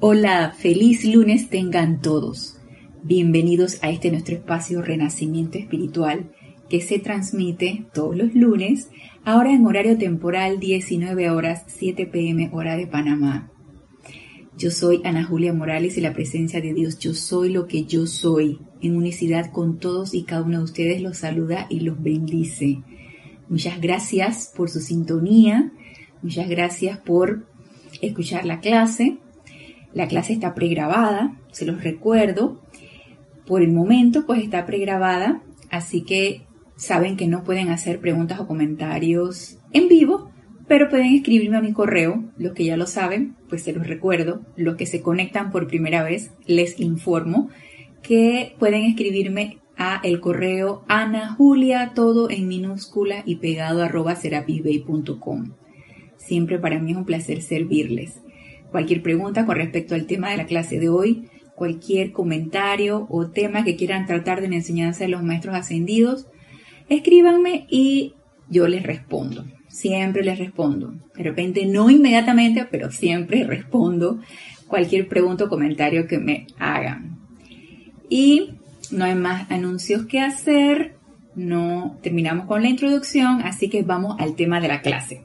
Hola, feliz lunes tengan todos. Bienvenidos a este nuestro espacio Renacimiento Espiritual que se transmite todos los lunes, ahora en horario temporal 19 horas 7 pm hora de Panamá. Yo soy Ana Julia Morales y la presencia de Dios, yo soy lo que yo soy, en unicidad con todos y cada uno de ustedes los saluda y los bendice. Muchas gracias por su sintonía, muchas gracias por escuchar la clase. La clase está pregrabada, se los recuerdo. Por el momento, pues está pregrabada, así que saben que no pueden hacer preguntas o comentarios en vivo, pero pueden escribirme a mi correo. Los que ya lo saben, pues se los recuerdo. Los que se conectan por primera vez, les informo que pueden escribirme a el correo Ana Julia, todo en minúscula y pegado arroba. Siempre para mí es un placer servirles. Cualquier pregunta con respecto al tema de la clase de hoy, cualquier comentario o tema que quieran tratar de la enseñanza de los maestros ascendidos, escríbanme y yo les respondo. Siempre les respondo. De repente no inmediatamente, pero siempre respondo cualquier pregunta o comentario que me hagan. Y no hay más anuncios que hacer. No terminamos con la introducción, así que vamos al tema de la clase.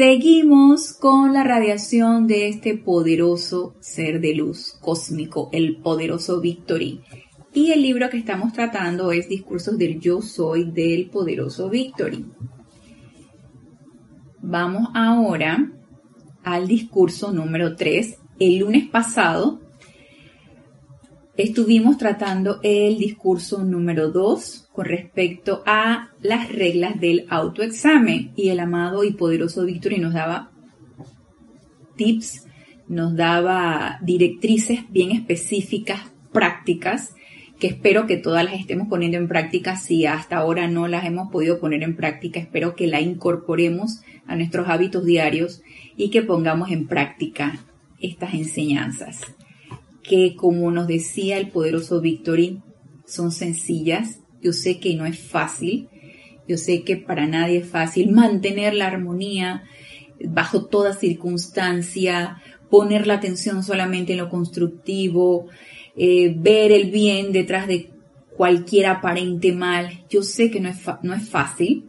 Seguimos con la radiación de este poderoso ser de luz cósmico, el poderoso Victory. Y el libro que estamos tratando es Discursos del Yo Soy del poderoso Victory. Vamos ahora al discurso número 3. El lunes pasado estuvimos tratando el discurso número 2 con respecto a las reglas del autoexamen y el amado y poderoso Víctor nos daba tips, nos daba directrices bien específicas, prácticas, que espero que todas las estemos poniendo en práctica. Si hasta ahora no las hemos podido poner en práctica, espero que la incorporemos a nuestros hábitos diarios y que pongamos en práctica estas enseñanzas que como nos decía el poderoso Victory, son sencillas. Yo sé que no es fácil, yo sé que para nadie es fácil mantener la armonía bajo toda circunstancia, poner la atención solamente en lo constructivo, eh, ver el bien detrás de cualquier aparente mal. Yo sé que no es, no es fácil,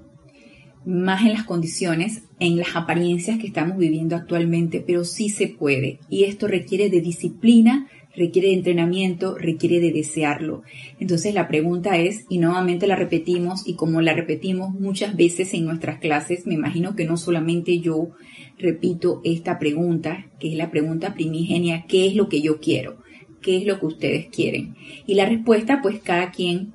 más en las condiciones, en las apariencias que estamos viviendo actualmente, pero sí se puede. Y esto requiere de disciplina, requiere de entrenamiento, requiere de desearlo. Entonces la pregunta es, y nuevamente la repetimos, y como la repetimos muchas veces en nuestras clases, me imagino que no solamente yo repito esta pregunta, que es la pregunta primigenia, ¿qué es lo que yo quiero? ¿Qué es lo que ustedes quieren? Y la respuesta, pues cada quien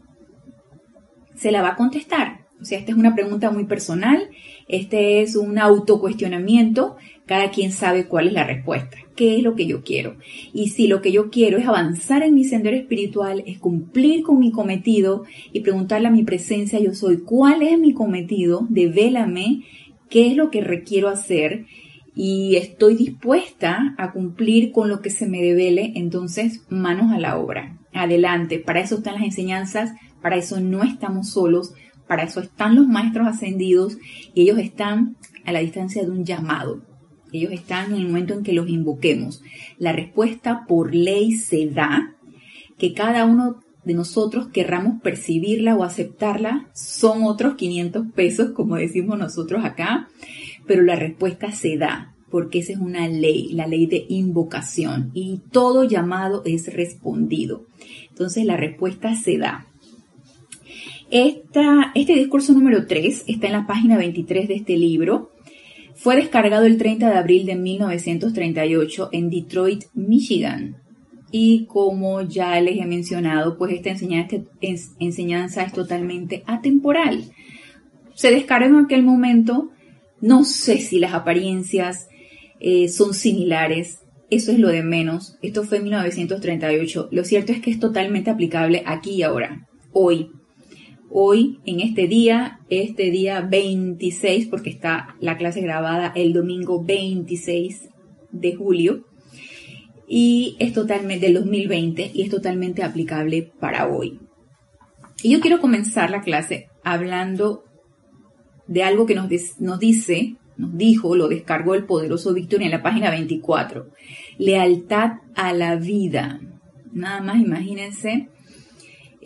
se la va a contestar. O sea, esta es una pregunta muy personal, este es un autocuestionamiento, cada quien sabe cuál es la respuesta qué es lo que yo quiero. Y si lo que yo quiero es avanzar en mi sendero espiritual, es cumplir con mi cometido y preguntarle a mi presencia yo soy, ¿cuál es mi cometido? Devélame qué es lo que requiero hacer y estoy dispuesta a cumplir con lo que se me devele, entonces manos a la obra. Adelante, para eso están las enseñanzas, para eso no estamos solos, para eso están los maestros ascendidos y ellos están a la distancia de un llamado. Ellos están en el momento en que los invoquemos. La respuesta por ley se da, que cada uno de nosotros querramos percibirla o aceptarla, son otros 500 pesos, como decimos nosotros acá, pero la respuesta se da, porque esa es una ley, la ley de invocación, y todo llamado es respondido. Entonces la respuesta se da. este discurso número 3 está en la página 23 de este libro fue descargado el 30 de abril de 1938 en Detroit, Michigan. Y como ya les he mencionado, pues esta enseñanza, es totalmente atemporal. Se descarga en aquel momento, no sé si las apariencias eh, son similares, eso es lo de menos. Esto fue en 1938. Lo cierto es que es totalmente aplicable aquí y ahora, hoy hoy, en este día, este día 26, porque está la clase grabada el domingo 26 de julio, y es totalmente del 2020 y es totalmente aplicable para hoy. Y yo quiero comenzar la clase hablando de algo que nos, nos dice, nos dijo, lo descargó el poderoso Víctor en la página 24. lealtad a la vida. Nada más imagínense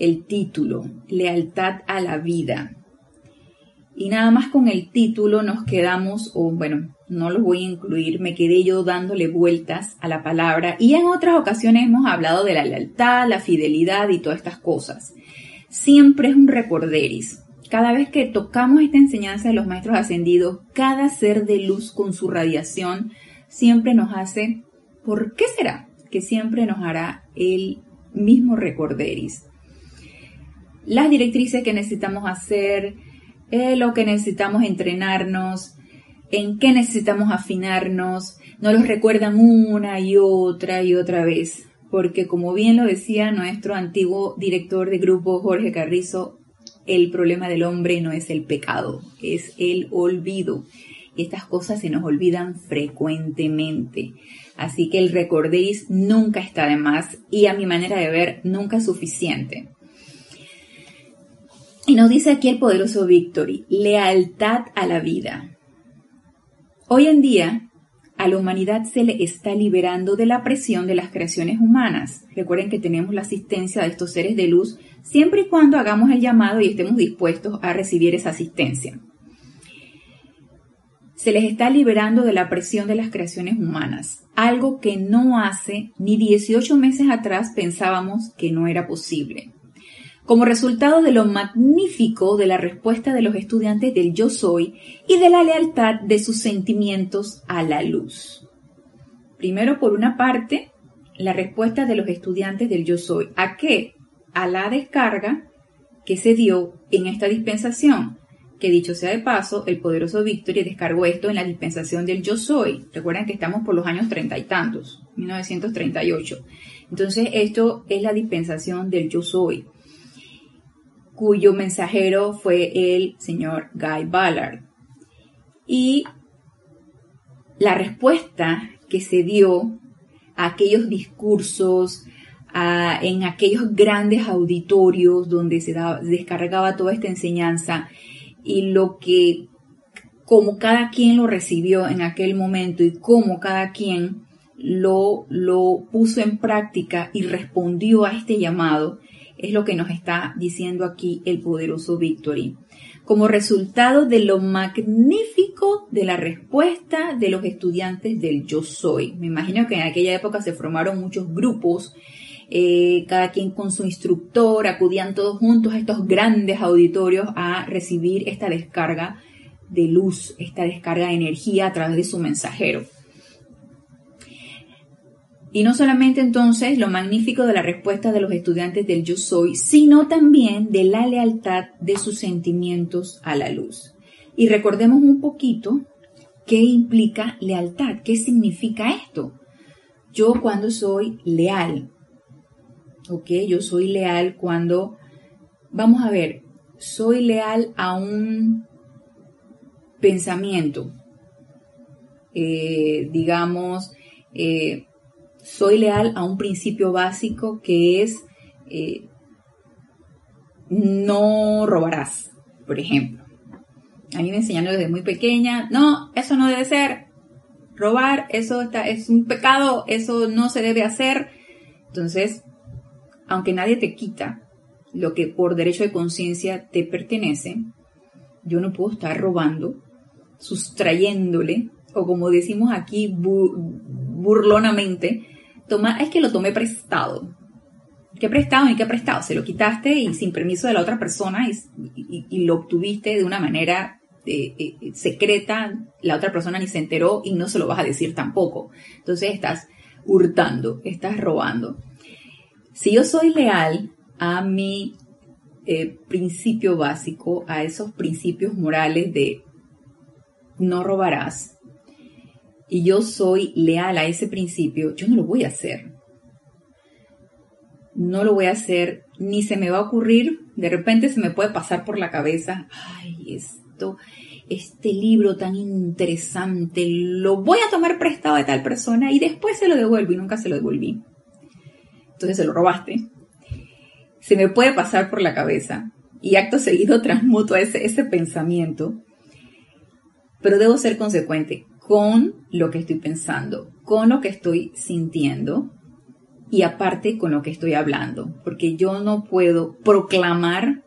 el título, lealtad a la vida. Y nada más con el título nos quedamos, o bueno, no lo voy a incluir, me quedé yo dándole vueltas a la palabra. Y en otras ocasiones hemos hablado de la lealtad, la fidelidad y todas estas cosas. Siempre es un recorderis. Cada vez que tocamos esta enseñanza de los maestros ascendidos, cada ser de luz con su radiación siempre nos hace, ¿por qué será? Que siempre nos hará el mismo recorderis. Las directrices que necesitamos hacer, es lo que necesitamos entrenarnos, en qué necesitamos afinarnos, nos los recuerdan una y otra y otra vez, porque como bien lo decía nuestro antiguo director de grupo Jorge Carrizo, el problema del hombre no es el pecado, es el olvido. Y estas cosas se nos olvidan frecuentemente. Así que el recordéis nunca está de más y a mi manera de ver nunca es suficiente. Y nos dice aquí el poderoso Victory, lealtad a la vida. Hoy en día, a la humanidad se le está liberando de la presión de las creaciones humanas. Recuerden que tenemos la asistencia de estos seres de luz siempre y cuando hagamos el llamado y estemos dispuestos a recibir esa asistencia. Se les está liberando de la presión de las creaciones humanas, algo que no hace ni 18 meses atrás pensábamos que no era posible como resultado de lo magnífico de la respuesta de los estudiantes del yo soy y de la lealtad de sus sentimientos a la luz. Primero, por una parte, la respuesta de los estudiantes del yo soy. ¿A qué? A la descarga que se dio en esta dispensación. Que dicho sea de paso, el poderoso Victory descargó esto en la dispensación del yo soy. Recuerden que estamos por los años treinta y tantos, 1938. Entonces, esto es la dispensación del yo soy cuyo mensajero fue el señor Guy Ballard. Y la respuesta que se dio a aquellos discursos, en aquellos grandes auditorios donde se descargaba toda esta enseñanza y lo que, como cada quien lo recibió en aquel momento y cómo cada quien lo, lo puso en práctica y respondió a este llamado, es lo que nos está diciendo aquí el poderoso Victory. Como resultado de lo magnífico de la respuesta de los estudiantes del yo soy. Me imagino que en aquella época se formaron muchos grupos, eh, cada quien con su instructor, acudían todos juntos a estos grandes auditorios a recibir esta descarga de luz, esta descarga de energía a través de su mensajero. Y no solamente entonces lo magnífico de la respuesta de los estudiantes del yo soy, sino también de la lealtad de sus sentimientos a la luz. Y recordemos un poquito qué implica lealtad, qué significa esto. Yo cuando soy leal, ¿ok? Yo soy leal cuando, vamos a ver, soy leal a un pensamiento, eh, digamos, eh, soy leal a un principio básico que es eh, no robarás, por ejemplo. A mí me enseñaron desde muy pequeña, no, eso no debe ser. Robar, eso está, es un pecado, eso no se debe hacer. Entonces, aunque nadie te quita lo que por derecho de conciencia te pertenece, yo no puedo estar robando, sustrayéndole, o como decimos aquí burlonamente, toma, es que lo tomé prestado. ¿Qué prestado ni qué prestado? Se lo quitaste y sin permiso de la otra persona y, lo obtuviste de una manera eh, eh, secreta, la otra persona ni se enteró y no se lo vas a decir tampoco. Entonces estás hurtando, estás robando. Si yo soy leal a mi eh, principio básico, a esos principios morales de no robarás, y yo soy leal a ese principio, yo no lo voy a hacer. No lo voy a hacer, ni se me va a ocurrir, de repente se me puede pasar por la cabeza, ay, esto, este libro tan interesante, lo voy a tomar prestado de tal persona y después se lo devuelvo y nunca se lo devolví. Entonces se lo robaste. Se me puede pasar por la cabeza y acto seguido transmuto ese, ese pensamiento, pero debo ser consecuente con lo que estoy pensando, con lo que estoy sintiendo y aparte con lo que estoy hablando, porque yo no puedo proclamar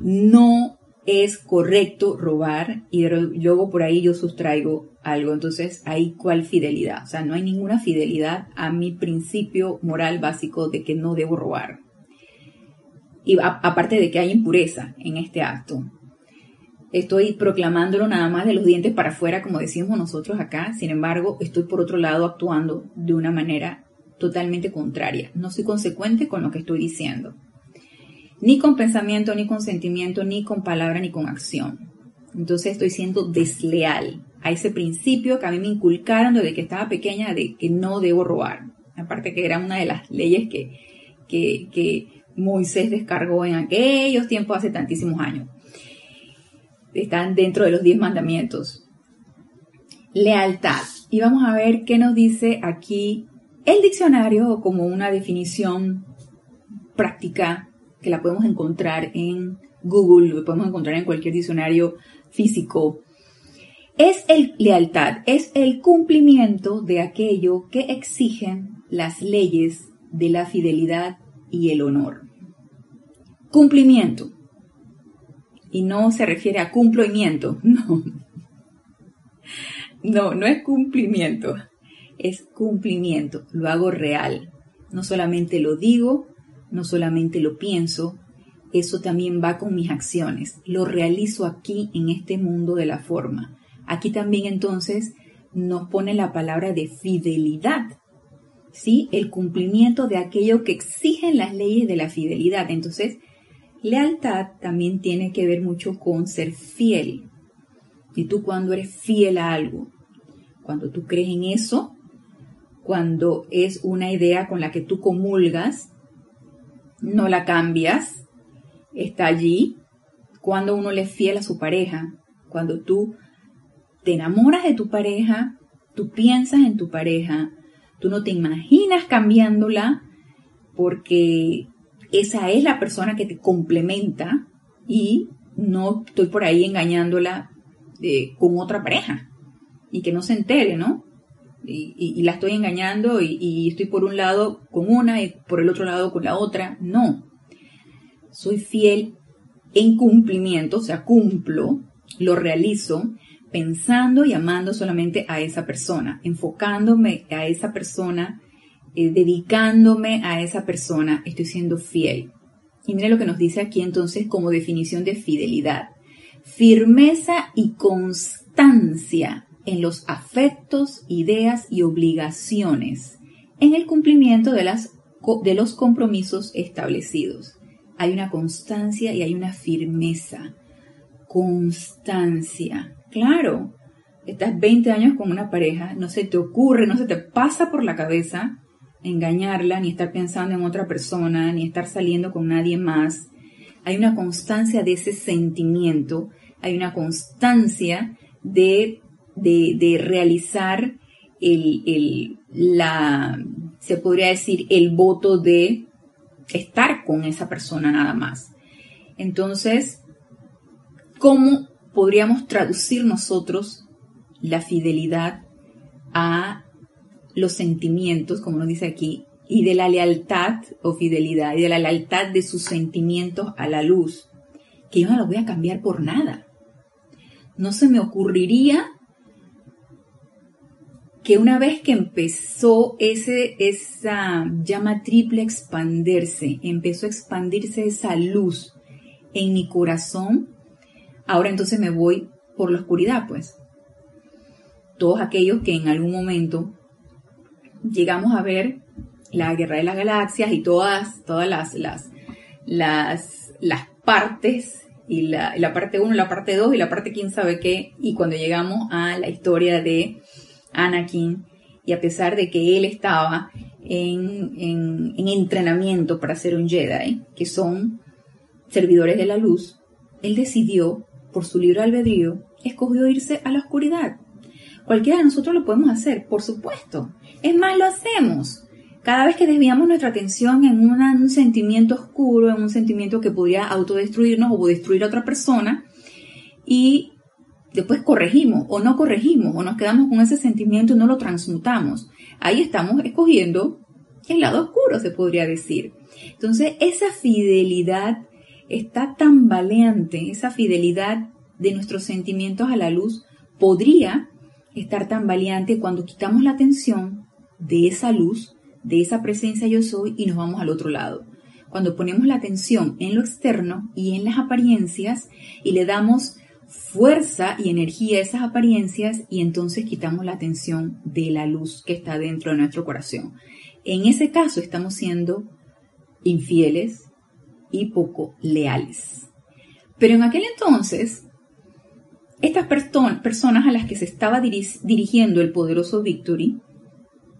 no es correcto robar y luego por ahí yo sustraigo algo. Entonces, ¿ahí cuál fidelidad? O sea, no hay ninguna fidelidad a mi principio moral básico de que no debo robar. Y aparte de que hay impureza en este acto. Estoy proclamándolo nada más de los dientes para afuera, como decimos nosotros acá. Sin embargo, estoy por otro lado actuando de una manera totalmente contraria. No soy consecuente con lo que estoy diciendo ni con pensamiento, ni con sentimiento, ni con palabra, ni con acción. Entonces estoy siendo desleal a ese principio que a mí me inculcaron desde que estaba pequeña de que no debo robar. Aparte que era una de las leyes que, que, Moisés descargó en aquellos tiempos hace tantísimos años. Están dentro de los diez mandamientos. Lealtad. Y vamos a ver qué nos dice aquí el diccionario como una definición práctica que la podemos encontrar en Google, lo podemos encontrar en cualquier diccionario físico, es el lealtad, es el cumplimiento de aquello que exigen las leyes de la fidelidad y el honor. Cumplimiento. Y no se refiere a cumplimiento, no. No, no es cumplimiento, es cumplimiento. Lo hago real. No solamente lo digo, no solamente lo pienso, eso también va con mis acciones. Lo realizo aquí en este mundo de la forma. Aquí también entonces nos pone la palabra de fidelidad. ¿Sí? El cumplimiento de aquello que exigen las leyes de la fidelidad. Entonces, lealtad también tiene que ver mucho con ser fiel. Y tú cuando eres fiel a algo, cuando tú crees en eso, cuando es una idea con la que tú comulgas, no la cambias, está allí. Cuando uno le es fiel a su pareja, cuando tú te enamoras de tu pareja, tú piensas en tu pareja, tú no te imaginas cambiándola porque esa es la persona que te complementa y no estoy por ahí engañándola eh, con otra pareja y que no se entere, ¿no? y, la estoy engañando y, estoy por un lado con una y por el otro lado con la otra. No. Soy fiel en cumplimiento, o sea, cumplo, lo realizo pensando y amando solamente a esa persona, enfocándome a esa persona, eh, dedicándome a esa persona, estoy siendo fiel. Y mire lo que nos dice aquí entonces como definición de fidelidad. Firmeza y constancia en los afectos, ideas y obligaciones, en el cumplimiento de, las, de los compromisos establecidos. Hay una constancia y hay una firmeza. Constancia. Claro, estás 20 años con una pareja, no se te ocurre, no se te pasa por la cabeza engañarla, ni estar pensando en otra persona, ni estar saliendo con nadie más. Hay una constancia de ese sentimiento, hay una constancia de de, realizar el, la, se podría decir, el voto de estar con esa persona nada más. Entonces, ¿cómo podríamos traducir nosotros la fidelidad a los sentimientos, como nos dice aquí, y de la lealtad o fidelidad, y de la lealtad de sus sentimientos a la luz, que yo no lo voy a cambiar por nada. No se me ocurriría que una vez que empezó ese, esa llama triple a expandirse, empezó a expandirse esa luz en mi corazón, ahora entonces me voy por la oscuridad, pues. Todos aquellos que en algún momento llegamos a ver la guerra de las galaxias y todas, todas las, las, las, las partes, y la, la parte 1, la parte 2 y la parte quién sabe qué, y cuando llegamos a la historia de Anakin, y a pesar de que él estaba en, entrenamiento para ser un Jedi, que son servidores de la luz, él decidió, por su libre albedrío, escogió irse a la oscuridad. Cualquiera de nosotros lo podemos hacer, por supuesto. Es más, lo hacemos. Cada vez que desviamos nuestra atención en un sentimiento oscuro, en un sentimiento que podría autodestruirnos o destruir a otra persona, y después corregimos o no corregimos o nos quedamos con ese sentimiento y no lo transmutamos. Ahí estamos escogiendo el lado oscuro, se podría decir. Entonces, esa fidelidad está tan valiente, esa fidelidad de nuestros sentimientos a la luz, podría estar tan valiente cuando quitamos la atención de esa luz, de esa presencia yo soy y nos vamos al otro lado. Cuando ponemos la atención en lo externo y en las apariencias y le damos fuerza y energía a esas apariencias y entonces quitamos la atención de la luz que está dentro de nuestro corazón. En ese caso estamos siendo infieles y poco leales. Pero en aquel entonces, estas personas a las que se estaba dirigiendo el poderoso Victory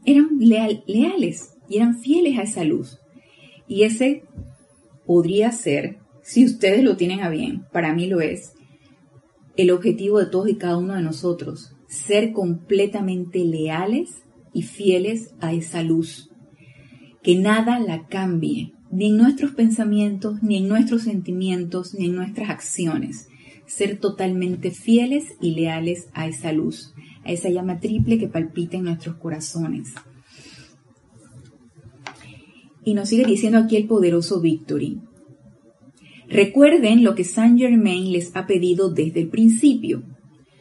eran leales y eran fieles a esa luz. Y ese podría ser, si ustedes lo tienen a bien, para mí lo es, el objetivo de todos y cada uno de nosotros, ser completamente leales y fieles a esa luz. Que nada la cambie, ni en nuestros pensamientos, ni en nuestros sentimientos, ni en nuestras acciones. Ser totalmente fieles y leales a esa luz, a esa llama triple que palpita en nuestros corazones. Y nos sigue diciendo aquí el poderoso Victory. Recuerden lo que Saint Germain les ha pedido desde el principio.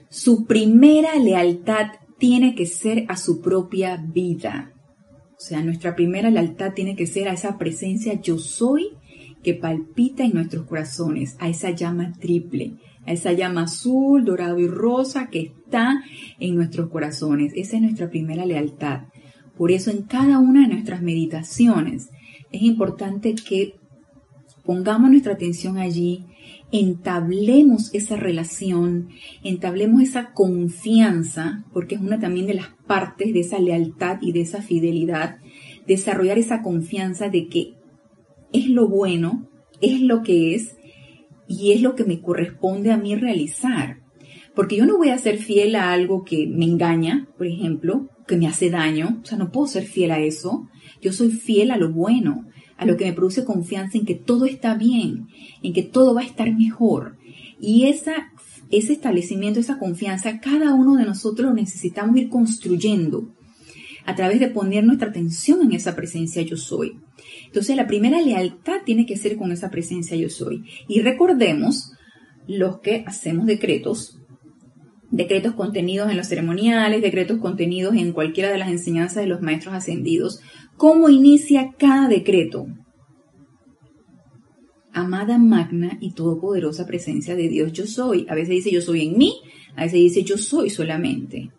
Su primera lealtad tiene que ser a su propia vida. O sea, nuestra primera lealtad tiene que ser a esa presencia yo soy que palpita en nuestros corazones, a esa llama triple, a esa llama azul, dorado y rosa que está en nuestros corazones. Esa es nuestra primera lealtad. Por eso en cada una de nuestras meditaciones es importante que pongamos nuestra atención allí, entablemos esa relación, entablemos esa confianza, porque es una también de las partes de esa lealtad y de esa fidelidad, desarrollar esa confianza de que es lo bueno, es lo que es y es lo que me corresponde a mí realizar. Porque yo no voy a ser fiel a algo que me engaña, por ejemplo, que me hace daño, o sea, no puedo ser fiel a eso. Yo soy fiel a lo bueno, a lo que me produce confianza en que todo está bien, en que todo va a estar mejor. Y esa, ese establecimiento, esa confianza, cada uno de nosotros lo necesitamos ir construyendo a través de poner nuestra atención en esa presencia yo soy. Entonces la primera lealtad tiene que ser con esa presencia yo soy. Y recordemos los que hacemos decretos, decretos contenidos en los ceremoniales, decretos contenidos en cualquiera de las enseñanzas de los maestros ascendidos, ¿Cómo inicia cada decreto? Amada magna y todopoderosa presencia de Dios yo soy. A veces dice yo soy en mí, a veces dice yo soy solamente.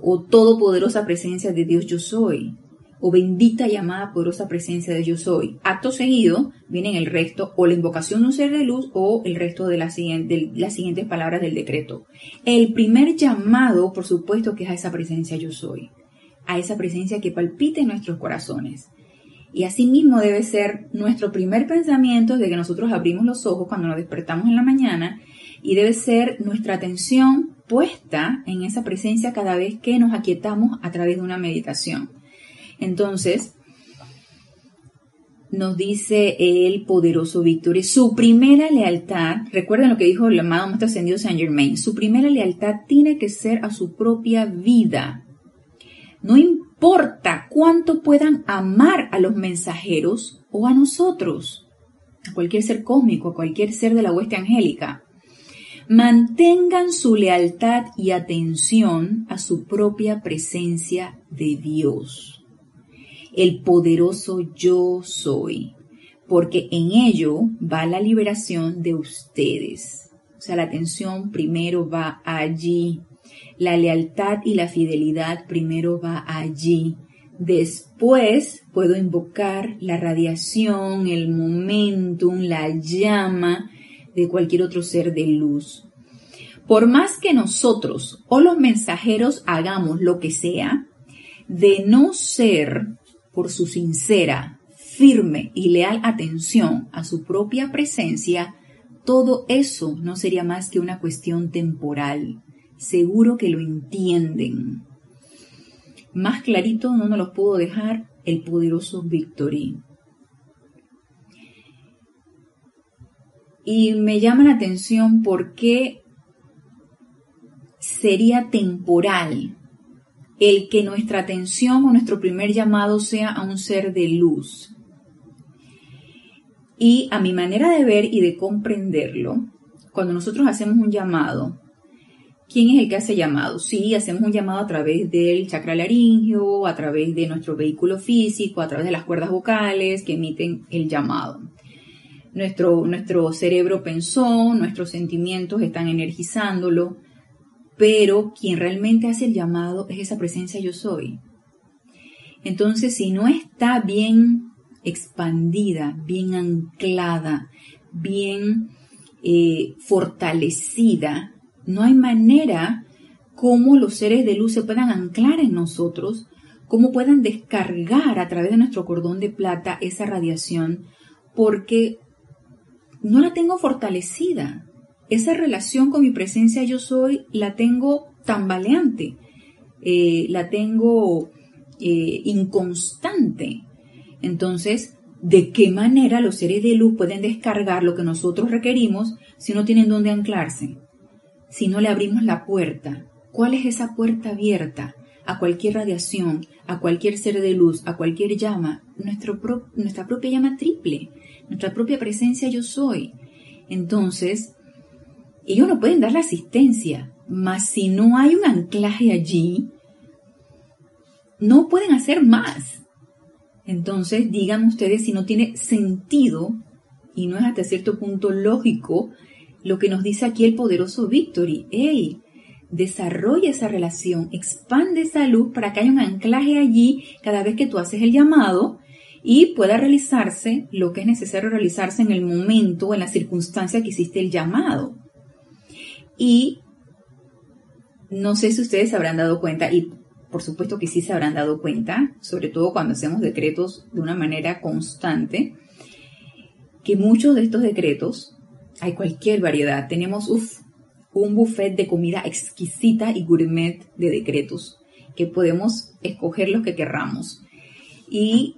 O todopoderosa presencia de Dios yo soy. O bendita y amada poderosa presencia de yo soy. Acto seguido vienen el resto, o la invocación de un ser de luz, o el resto de, las siguientes palabras del decreto. El primer llamado, por supuesto, que es a esa presencia yo soy a esa presencia que palpita en nuestros corazones. Y asimismo debe ser nuestro primer pensamiento de que nosotros abrimos los ojos cuando nos despertamos en la mañana y debe ser nuestra atención puesta en esa presencia cada vez que nos aquietamos a través de una meditación. Entonces, nos dice el poderoso Víctor, su primera lealtad, recuerden lo que dijo el amado Maestro Ascendido Saint Germain, su primera lealtad tiene que ser a su propia vida, no importa cuánto puedan amar a los mensajeros o a nosotros, a cualquier ser cósmico, a cualquier ser de la hueste angélica. Mantengan su lealtad y atención a su propia presencia de Dios, el poderoso yo soy, porque en ello va la liberación de ustedes. O sea, la atención primero va allí, la lealtad y la fidelidad primero va allí. Después puedo invocar la radiación, el momentum, la llama de cualquier otro ser de luz. Por más que nosotros o los mensajeros hagamos lo que sea, de no ser por su sincera, firme y leal atención a su propia presencia, todo eso no sería más que una cuestión temporal seguro que lo entienden. Más clarito no nos los puedo dejar el poderoso Victory. Y me llama la atención porque sería temporal el que nuestra atención o nuestro primer llamado sea a un ser de luz. Y a mi manera de ver y de comprenderlo, cuando nosotros hacemos un llamado, ¿quién es el que hace llamado? Sí, hacemos un llamado a través del chakra laringio, a través de nuestro vehículo físico, a través de las cuerdas vocales que emiten el llamado. Nuestro, nuestro cerebro pensó, nuestros sentimientos están energizándolo, pero quien realmente hace el llamado es esa presencia yo soy. Entonces, si no está bien expandida, bien anclada, bien eh, fortalecida, no hay manera como los seres de luz se puedan anclar en nosotros, cómo puedan descargar a través de nuestro cordón de plata esa radiación, porque no la tengo fortalecida. Esa relación con mi presencia yo soy la tengo tambaleante, eh, la tengo eh, inconstante. Entonces, ¿de qué manera los seres de luz pueden descargar lo que nosotros requerimos si no tienen dónde anclarse? Si no le abrimos la puerta. ¿Cuál es esa puerta abierta? a cualquier radiación, a cualquier ser de luz, a cualquier llama, nuestra propia llama triple, nuestra propia presencia yo soy. Entonces, ellos no pueden dar la asistencia, mas si no hay un anclaje allí, no pueden hacer más. Entonces, digan ustedes si no tiene sentido y no es hasta cierto punto lógico lo que nos dice aquí el poderoso Victory. ¡Ey! Desarrolla esa relación, expande esa luz para que haya un anclaje allí cada vez que tú haces el llamado y pueda realizarse lo que es necesario realizarse en el momento en la circunstancia que hiciste el llamado. Y no sé si ustedes se habrán dado cuenta, y por supuesto que sí se habrán dado cuenta, sobre todo cuando hacemos decretos de una manera constante, que muchos de estos decretos, hay cualquier variedad, tenemos un buffet de comida exquisita y gourmet de decretos, que podemos escoger los que querramos. Y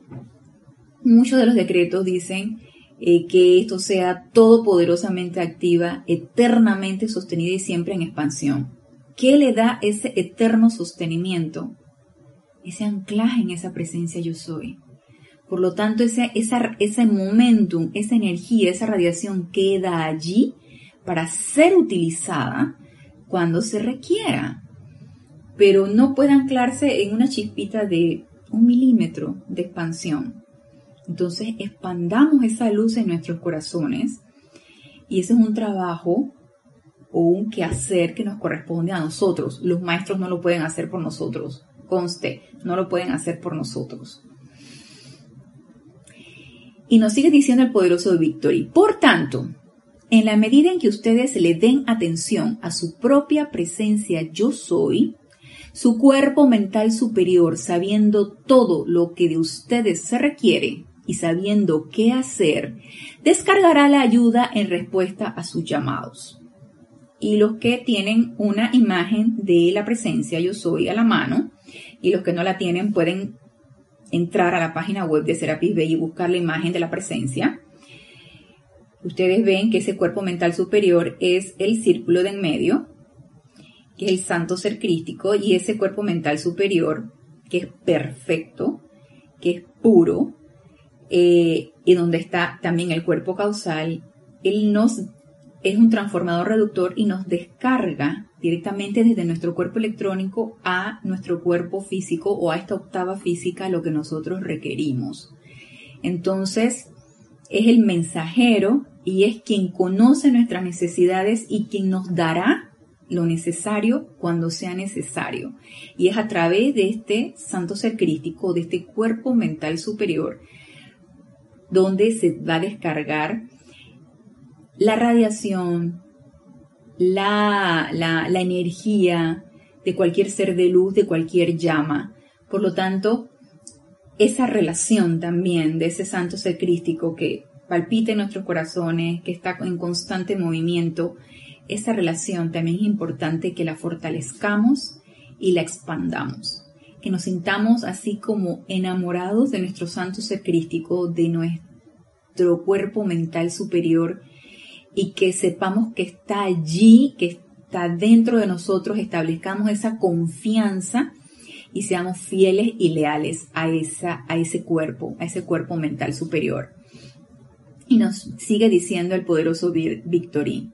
muchos de los decretos dicen eh, que esto sea todopoderosamente activa, eternamente sostenida y siempre en expansión. ¿Qué le da ese eterno sostenimiento? Ese anclaje en esa presencia yo soy. Por lo tanto, ese, ese momentum, esa energía, esa radiación queda allí para ser utilizada cuando se requiera. Pero no puede anclarse en una chispita de un milímetro de expansión. Entonces expandamos esa luz en nuestros corazones y ese es un trabajo o un quehacer que nos corresponde a nosotros. Los maestros no lo pueden hacer por nosotros. Conste, no lo pueden hacer por nosotros. Y nos sigue diciendo el poderoso Victory. Por tanto, en la medida en que ustedes le den atención a su propia presencia yo soy, su cuerpo mental superior, sabiendo todo lo que de ustedes se requiere, y sabiendo qué hacer, descargará la ayuda en respuesta a sus llamados. Y los que tienen una imagen de la presencia yo soy a la mano, y los que no la tienen pueden entrar a la página web de Serapis Bay y buscar la imagen de la presencia. Ustedes ven que ese cuerpo mental superior es el círculo de en medio, que es el santo ser crístico, y ese cuerpo mental superior, que es perfecto, que es puro, eh, y donde está también el cuerpo causal, él nos es un transformador reductor y nos descarga directamente desde nuestro cuerpo electrónico a nuestro cuerpo físico o a esta octava física lo que nosotros requerimos. Entonces, es el mensajero y es quien conoce nuestras necesidades y quien nos dará lo necesario cuando sea necesario. Y es a través de este santo ser crístico, de este cuerpo mental superior, donde se va a descargar la radiación, la, la, energía de cualquier ser de luz, de cualquier llama. Por lo tanto, esa relación también de ese santo ser crístico que palpita en nuestros corazones, que está en constante movimiento, esa relación también es importante que la fortalezcamos y la expandamos que nos sintamos así como enamorados de nuestro santo ser crístico, de nuestro cuerpo mental superior y que sepamos que está allí, que está dentro de nosotros, establezcamos esa confianza y seamos fieles y leales a, esa, a ese cuerpo, a ese cuerpo mental superior. Y nos sigue diciendo el poderoso Victory.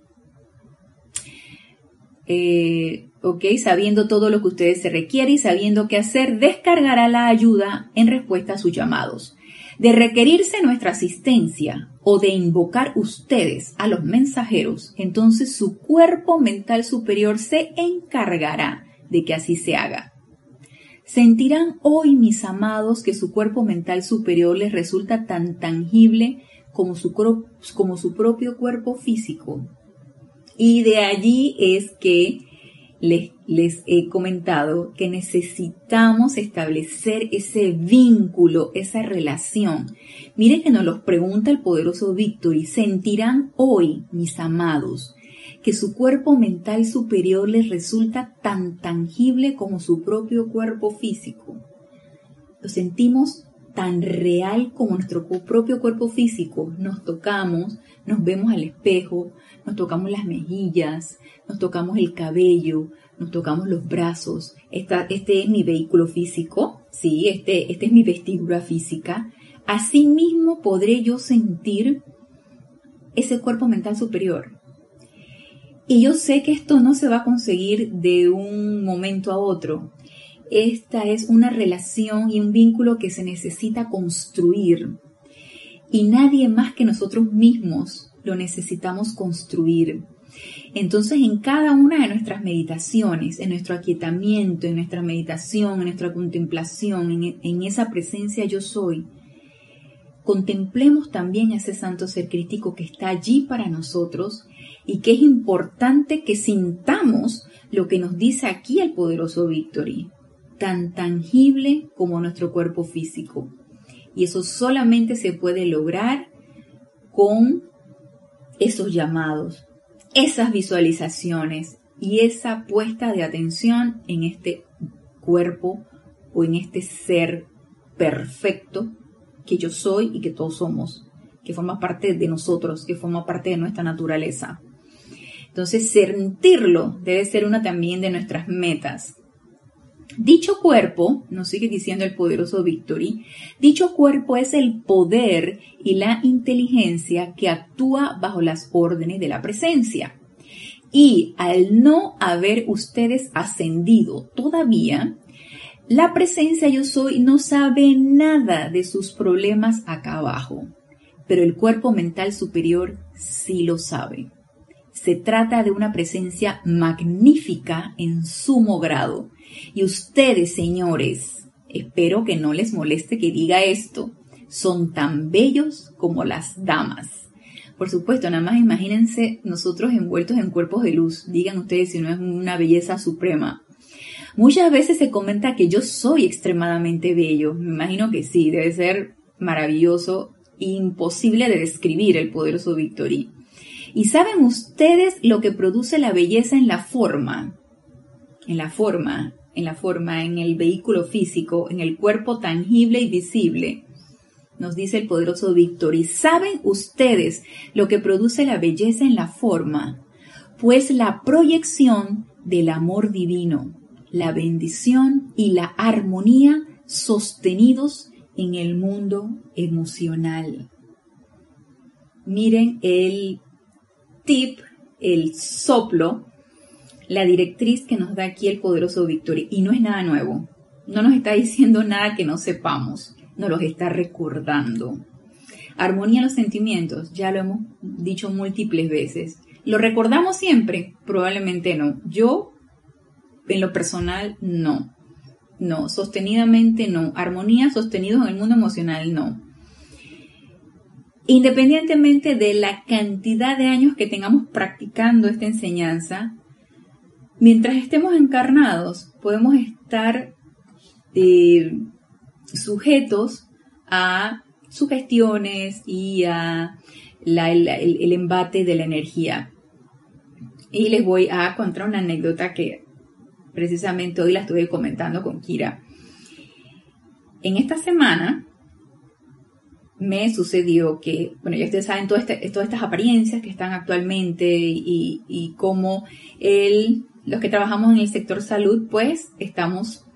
Eh, ok, sabiendo todo lo que ustedes se requiere y sabiendo qué hacer, descargará la ayuda en respuesta a sus llamados. De requerirse nuestra asistencia o de invocar ustedes a los mensajeros, entonces su cuerpo mental superior se encargará de que así se haga. Sentirán hoy, mis amados, que su cuerpo mental superior les resulta tan tangible como su, como su propio cuerpo físico. Y de allí es que les, he comentado que necesitamos establecer ese vínculo, esa relación. Miren que nos los pregunta el poderoso Víctor y sentirán hoy, mis amados, que su cuerpo mental superior les resulta tan tangible como su propio cuerpo físico. Lo sentimos tan real como nuestro propio cuerpo físico. Nos tocamos, nos vemos al espejo, nos tocamos las mejillas, nos tocamos el cabello, nos tocamos los brazos. este es mi vehículo físico, sí, este, este es mi vestidura física. Asimismo podré yo sentir ese cuerpo mental superior. Y yo sé que esto no se va a conseguir de un momento a otro. Esta es una relación y un vínculo que se necesita construir. Y nadie más que nosotros mismos lo necesitamos construir. Entonces, en cada una de nuestras meditaciones, en nuestro aquietamiento, en nuestra meditación, en nuestra contemplación, en, esa presencia yo soy, contemplemos también a ese santo ser crítico que está allí para nosotros y que es importante que sintamos lo que nos dice aquí el poderoso Victory, tan tangible como nuestro cuerpo físico. Y eso solamente se puede lograr con esos llamados, esas visualizaciones y esa puesta de atención en este cuerpo o en este ser perfecto que yo soy y que todos somos, que forma parte de nosotros, que forma parte de nuestra naturaleza. Entonces, sentirlo debe ser una también de nuestras metas. Dicho cuerpo, nos sigue diciendo el poderoso Victory, dicho cuerpo es el poder y la inteligencia que actúa bajo las órdenes de la presencia. Y al no haber ustedes ascendido todavía, la presencia yo soy no sabe nada de sus problemas acá abajo, pero el cuerpo mental superior sí lo sabe. Se trata de una presencia magnífica en sumo grado. Y ustedes, señores, espero que no les moleste que diga esto, son tan bellos como las damas. Por supuesto, nada más imagínense nosotros envueltos en cuerpos de luz. Digan ustedes si no es una belleza suprema. Muchas veces se comenta que yo soy extremadamente bello. Me imagino que sí, debe ser maravilloso, imposible de describir el poderoso Victory. ¿Y saben ustedes lo que produce la belleza en la forma? En la forma, en la forma, en el vehículo físico, en el cuerpo tangible y visible. Nos dice el poderoso Víctor. ¿Y saben ustedes lo que produce la belleza en la forma? Pues la proyección del amor divino, la bendición y la armonía sostenidos en el mundo emocional. Miren el tip, el soplo, la directriz que nos da aquí el poderoso Victory. Y no es nada nuevo. No nos está diciendo nada que no sepamos. Nos los está recordando. Armonía en los sentimientos, ya lo hemos dicho múltiples veces. ¿Lo recordamos siempre? Probablemente no. Yo, en lo personal, no. No, sostenidamente no. Armonía sostenidos en el mundo emocional, no. Independientemente de la cantidad de años que tengamos practicando esta enseñanza, mientras estemos encarnados, podemos estar eh, sujetos a sugestiones y a el, embate de la energía. Y les voy a contar una anécdota que precisamente hoy la estuve comentando con Kira. En esta semana me sucedió que, bueno, ya ustedes saben este, todas estas apariencias que están actualmente y, y cómo el, los que trabajamos en el sector salud, pues estamos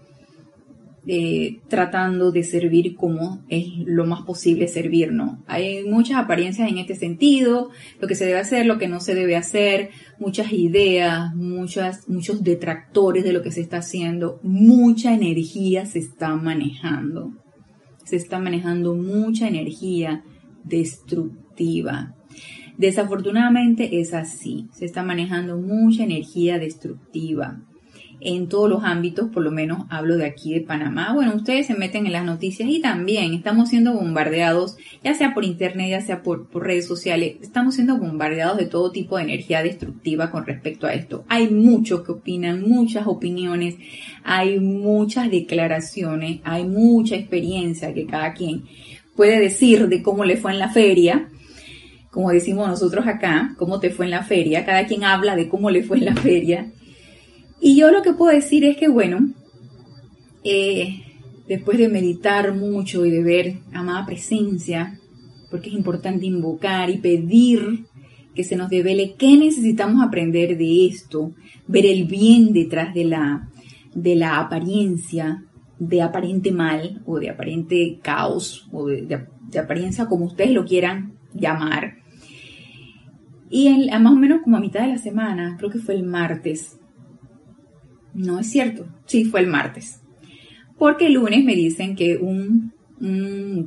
eh, tratando de servir como es lo más posible servirnos. Hay muchas apariencias en este sentido, lo que se debe hacer, lo que no se debe hacer, muchas ideas, muchas, muchos detractores de lo que se está haciendo, mucha energía se está manejando. Se está manejando mucha energía destructiva. Desafortunadamente es así, se está manejando mucha energía destructiva en todos los ámbitos, por lo menos hablo de aquí de Panamá. Bueno, ustedes se meten en las noticias y también estamos siendo bombardeados, ya sea por internet, ya sea por, redes sociales, estamos siendo bombardeados de todo tipo de energía destructiva con respecto a esto. Hay muchos que opinan, muchas opiniones, hay muchas declaraciones, hay mucha experiencia que cada quien puede decir de cómo le fue en la feria como decimos nosotros acá, cómo te fue en la feria, cada quien habla de cómo le fue en la feria y yo lo que puedo decir es que, bueno, eh, después de meditar mucho y de ver amada presencia, porque es importante invocar y pedir que se nos devele qué necesitamos aprender de esto, ver el bien detrás de la, de la apariencia, de aparente mal o de aparente caos o de, apariencia como ustedes lo quieran llamar. Y en, más o menos como a mitad de la semana, creo que fue el martes, no es cierto. Sí, fue el martes. Porque el lunes me dicen que un,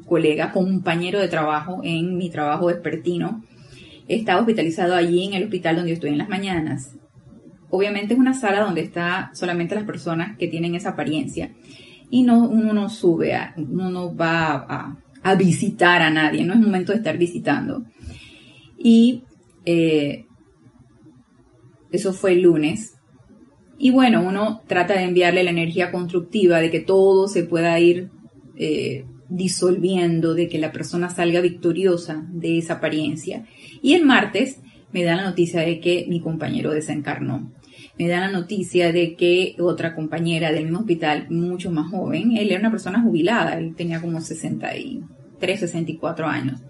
colega, compañero de trabajo en mi trabajo expertino, está hospitalizado allí en el hospital donde yo estoy en las mañanas. Obviamente es una sala donde está solamente las personas que tienen esa apariencia. Y no, uno no sube, a, uno no va a, a, visitar a nadie, no es momento de estar visitando. Y eh, eso fue el lunes. Y bueno, uno trata de enviarle la energía constructiva de que todo se pueda ir eh, disolviendo, de que la persona salga victoriosa de esa apariencia. Y el martes me da la noticia de que mi compañero desencarnó. Me da la noticia de que otra compañera del mismo hospital, mucho más joven, él era una persona jubilada, él tenía como 63, 64 años.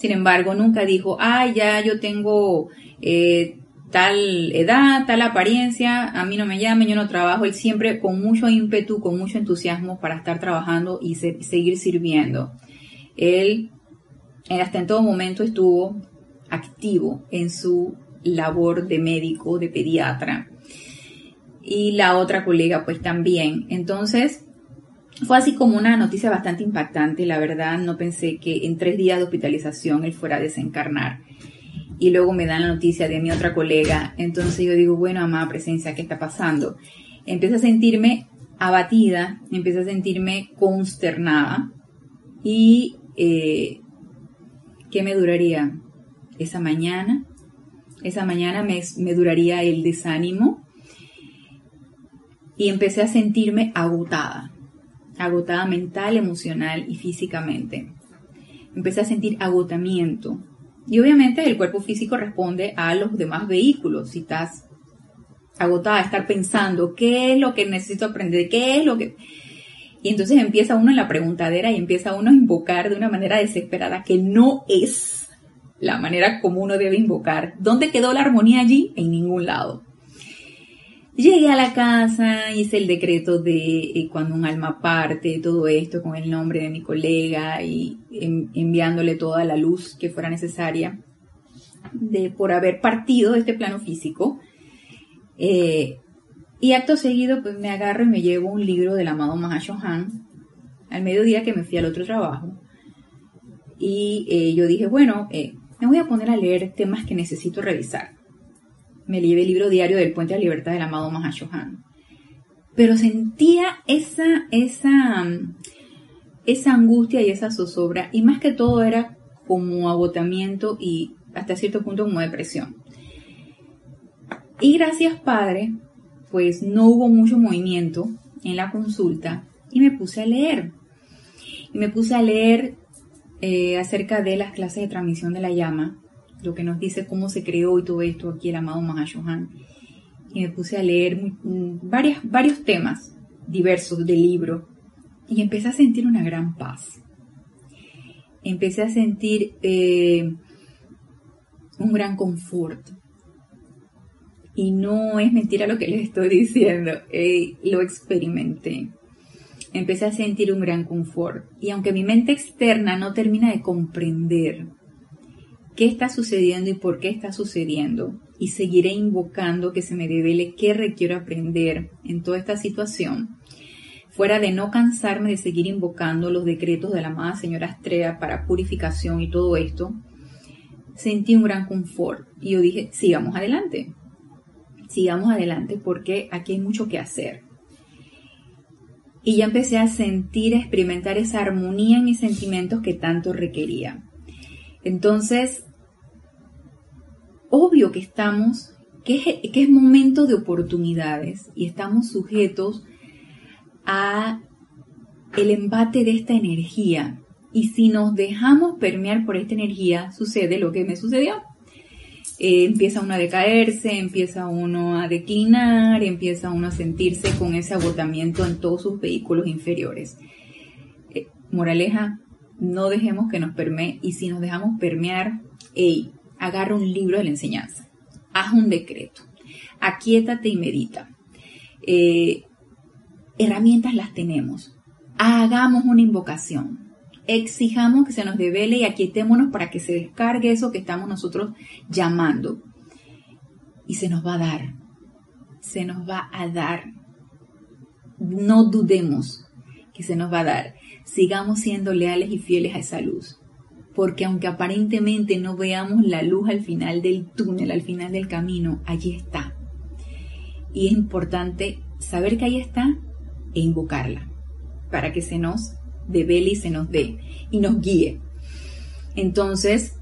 Sin embargo, nunca dijo, ah, ya yo tengo eh, tal edad, tal apariencia, a mí no me llamen, yo no trabajo, él siempre con mucho ímpetu, con mucho entusiasmo para estar trabajando y seguir sirviendo. Él hasta en todo momento estuvo activo en su labor de médico, de pediatra. Y la otra colega pues también. Entonces, fue así como una noticia bastante impactante, la verdad, no pensé que en tres días de hospitalización él fuera a desencarnar y luego me dan la noticia de mi otra colega. Entonces yo digo, bueno, amada presencia, ¿qué está pasando? Empiezo a sentirme abatida, empiezo a sentirme consternada y eh, ¿qué me duraría? Esa mañana, esa mañana me, me duraría el desánimo y empecé a sentirme agotada, agotada mental, emocional y físicamente. Empecé a sentir agotamiento, y obviamente el cuerpo físico responde a los demás vehículos. Si estás agotada estar pensando qué es lo que necesito aprender, qué es lo que... Y entonces empieza uno en la preguntadera y empieza uno a invocar de una manera desesperada que no es la manera como uno debe invocar. ¿Dónde quedó la armonía allí? En ningún lado. Llegué a la casa, hice el decreto de eh, cuando un alma parte, todo esto con el nombre de mi colega y enviándole toda la luz que fuera necesaria de, por haber partido de este plano físico. Eh, y acto seguido, pues me agarro y me llevo un libro del amado Mahashohan al mediodía que me fui al otro trabajo. Y eh, yo dije, bueno, me voy a poner a leer temas que necesito revisar me leí el libro diario del Puente de la Libertad del amado Mahashohan. Pero sentía esa, esa, esa angustia y esa zozobra, y más que todo era como agotamiento y hasta cierto punto como depresión. Y gracias, Padre, pues no hubo mucho movimiento en la consulta y me puse a leer. Y me puse a leer eh, acerca de las clases de transmisión de la llama lo que nos dice cómo se creó y todo esto aquí el amado Mahashohan. Y me puse a leer varias, varios temas diversos del libro y empecé a sentir una gran paz. empecé a sentir eh, un gran confort. Y no es mentira lo que les estoy diciendo, eh, lo experimenté. Empecé a sentir un gran confort. Y aunque mi mente externa no termina de comprender qué está sucediendo y por qué está sucediendo, y seguiré invocando que se me revele qué requiero aprender en toda esta situación, fuera de no cansarme de seguir invocando los decretos de la amada señora Estrella para purificación y todo esto, sentí un gran confort y yo dije, sigamos adelante, sigamos adelante porque aquí hay mucho que hacer. Y ya empecé a sentir, a experimentar esa armonía en mis sentimientos que tanto requería. Entonces, obvio que estamos, que es, momento de oportunidades y estamos sujetos a el embate de esta energía. Y si nos dejamos permear por esta energía, sucede lo que me sucedió. Eh, empieza uno a decaerse, empieza uno a declinar, empieza uno a sentirse con ese agotamiento en todos sus vehículos inferiores. Eh, moraleja, no dejemos que nos permee y si nos dejamos permear, hey, agarra un libro de la enseñanza, haz un decreto, aquíétate y medita. Eh, herramientas las tenemos. Hagamos una invocación. Exijamos que se nos devele y aquietémonos para que se descargue eso que estamos nosotros llamando. Y se nos va a dar. Se nos va a dar. No dudemos que se nos va a dar. Sigamos siendo leales y fieles a esa luz. Porque aunque aparentemente no veamos la luz al final del túnel, al final del camino, allí está. Y es importante saber que ahí está e invocarla para que se nos devele y se nos dé y nos guíe. Entonces,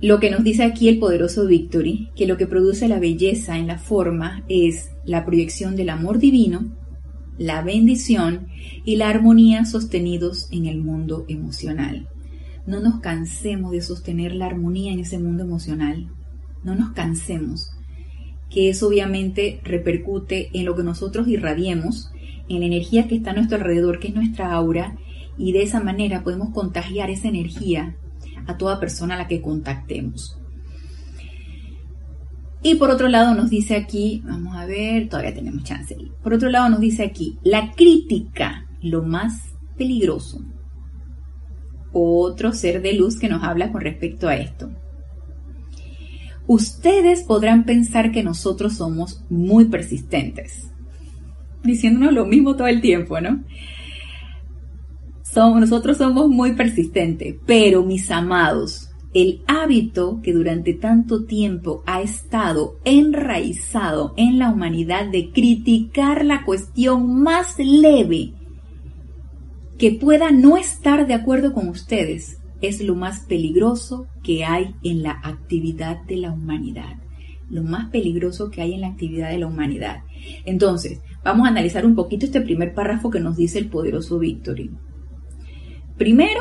lo que nos dice aquí el poderoso Victory, que lo que produce la belleza en la forma es la proyección del amor divino, la bendición y la armonía sostenidos en el mundo emocional. No nos cansemos de sostener la armonía en ese mundo emocional. No nos cansemos que eso obviamente repercute en lo que nosotros irradiemos, en la energía que está a nuestro alrededor, que es nuestra aura, y de esa manera podemos contagiar esa energía a toda persona a la que contactemos. Y por otro lado nos dice aquí, vamos a ver, todavía tenemos chance. Por otro lado nos dice aquí, la crítica, lo más peligroso. Otro ser de luz que nos habla con respecto a esto. Ustedes podrán pensar que nosotros somos muy persistentes, diciéndonos lo mismo todo el tiempo, ¿no? Somos, nosotros somos muy persistentes, pero mis amados, el hábito que durante tanto tiempo ha estado enraizado en la humanidad de criticar la cuestión más leve que pueda no estar de acuerdo con ustedes, es lo más peligroso que hay en la actividad de la humanidad. Lo más peligroso que hay en la actividad de la humanidad. Entonces, vamos a analizar un poquito este primer párrafo que nos dice el poderoso Victory. Primero,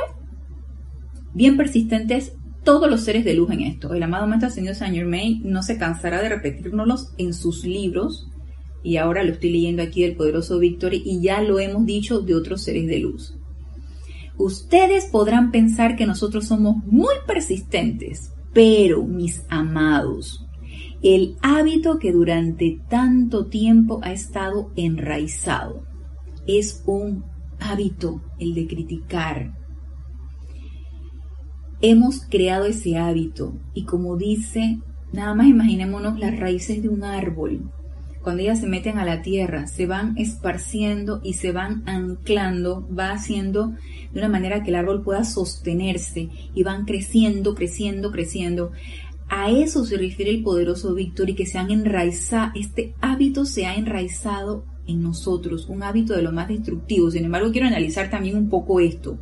bien persistentes todos los seres de luz en esto. El amado Maestro Señor Saint Germain no se cansará de repetírnoslos en sus libros, y ahora lo estoy leyendo aquí del poderoso Victory, y ya lo hemos dicho de otros seres de luz. Ustedes podrán pensar que nosotros somos muy persistentes, pero mis amados, el hábito que durante tanto tiempo ha estado enraizado es un hábito, el de criticar. Hemos creado ese hábito y como dice, nada más imaginémonos las raíces de un árbol cuando ellas se meten a la tierra, se van esparciendo y se van anclando, va haciendo de una manera que el árbol pueda sostenerse y van creciendo, creciendo, creciendo. A eso se refiere el poderoso Víctor y que se han enraizado, este hábito se ha enraizado en nosotros, un hábito de lo más destructivo. Sin embargo, quiero analizar también un poco esto.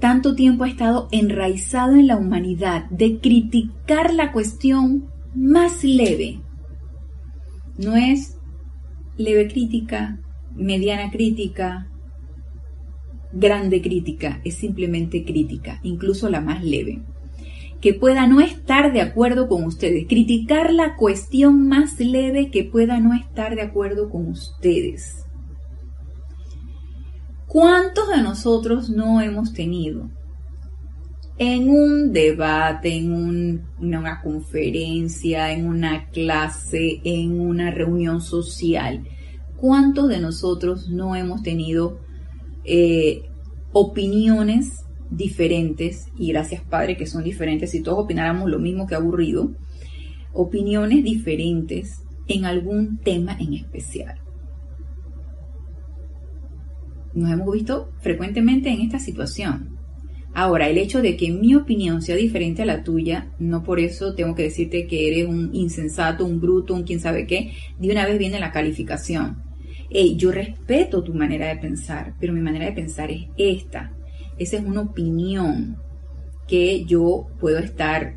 Tanto tiempo ha estado enraizado en la humanidad de criticar la cuestión más leve. No es leve crítica, mediana crítica, grande crítica, es simplemente crítica, incluso la más leve. Que pueda no estar de acuerdo con ustedes, criticar la cuestión más leve que pueda no estar de acuerdo con ustedes. ¿Cuántos de nosotros no hemos tenido en un debate, en una conferencia, en una clase, en una reunión social? ¿Cuántos de nosotros no hemos tenido eh, opiniones diferentes, y gracias Padre que son diferentes, si todos opináramos lo mismo que aburrido, opiniones diferentes en algún tema en especial. Nos hemos visto frecuentemente en esta situación. Ahora, el hecho de que mi opinión sea diferente a la tuya, no por eso tengo que decirte que eres un insensato, un bruto, un quién sabe qué, de una vez viene la calificación. Hey, yo respeto tu manera de pensar, pero mi manera de pensar es esta. Esa es una opinión que yo puedo estar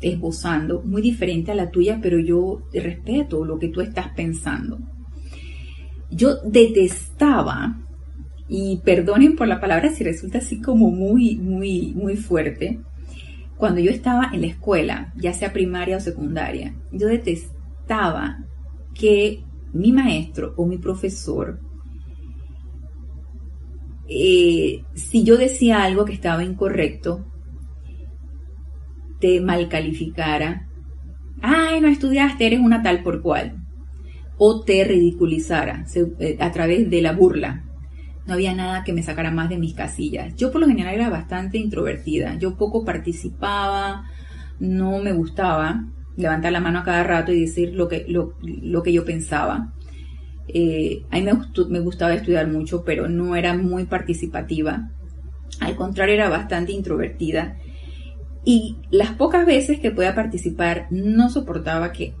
esbozando, muy diferente a la tuya, pero yo respeto lo que tú estás pensando. Yo detestaba, y perdonen por la palabra si resulta así como muy, muy, muy fuerte, cuando yo estaba en la escuela, ya sea primaria o secundaria, yo detestaba que mi maestro o mi profesor, eh, si yo decía algo que estaba incorrecto, te mal calificara, ay, no estudiaste, eres una tal por cual, o te ridiculizara eh, a través de la burla. No había nada que me sacara más de mis casillas. Yo por lo general era bastante introvertida, yo poco participaba, no me gustaba levantar la mano a cada rato y decir lo que, lo, que yo pensaba. Eh, a mí me, me gustaba estudiar mucho, pero no era muy participativa. Al contrario, era bastante introvertida y las pocas veces que podía participar no soportaba que